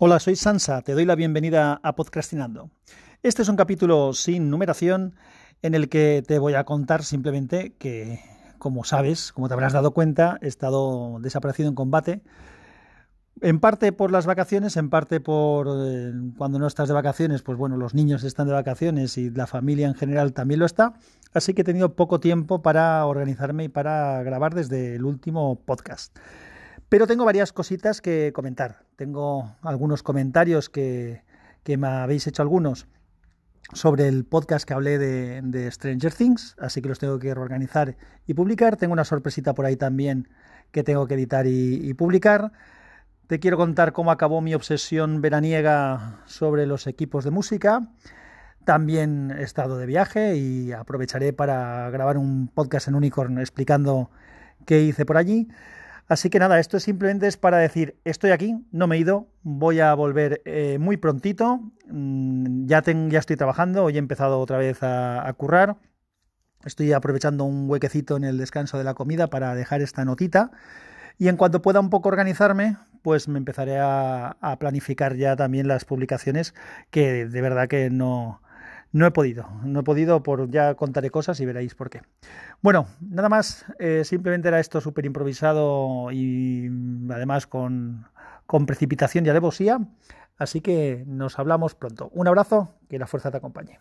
Hola, soy Sansa, te doy la bienvenida a Podcastinando. Este es un capítulo sin numeración en el que te voy a contar simplemente que, como sabes, como te habrás dado cuenta, he estado desaparecido en combate. En parte por las vacaciones, en parte por eh, cuando no estás de vacaciones, pues bueno, los niños están de vacaciones y la familia en general también lo está. Así que he tenido poco tiempo para organizarme y para grabar desde el último podcast. Pero tengo varias cositas que comentar. Tengo algunos comentarios que, me habéis hecho algunos sobre el podcast que hablé de, Stranger Things, así que los tengo que reorganizar y publicar. Tengo una sorpresita por ahí también que tengo que editar y, y publicar. Te quiero contar cómo acabó mi obsesión veraniega sobre los equipos de música. También he estado de viaje y aprovecharé para grabar un podcast en Unicorn explicando qué hice por allí. Así que nada, esto simplemente es para decir, estoy aquí, no me he ido, voy a volver eh, muy prontito, mm, ya, estoy trabajando, hoy he empezado otra vez a, currar, estoy aprovechando un huequecito en el descanso de la comida para dejar esta notita. Y en cuanto pueda un poco organizarme, pues me empezaré a planificar ya también las publicaciones que de verdad que no, no he podido, no he podido, por ya contaré cosas y veréis por qué. Bueno, nada más, eh, simplemente era esto súper improvisado y además con, con precipitación y alevosía. Así que nos hablamos pronto. Un abrazo, que la fuerza te acompañe.